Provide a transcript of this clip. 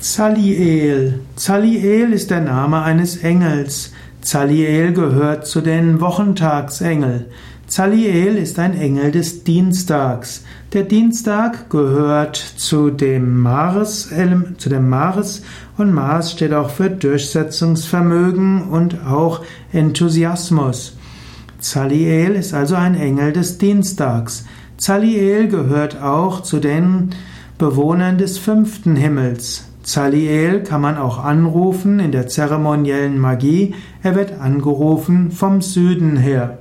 Zaliel. Zaliel ist der Name eines Engels. Zaliel gehört zu den Wochentagsengeln. Zaliel ist ein Engel des Dienstags. Der Dienstag gehört zu dem Mars, zu dem Mars und Mars steht auch für Durchsetzungsvermögen und auch Enthusiasmus. Zaliel ist also ein Engel des Dienstags. Zaliel gehört auch zu den Bewohnern des fünften Himmels. Zaliel kann man auch anrufen in der zeremoniellen Magie. Er wird angerufen vom Süden her.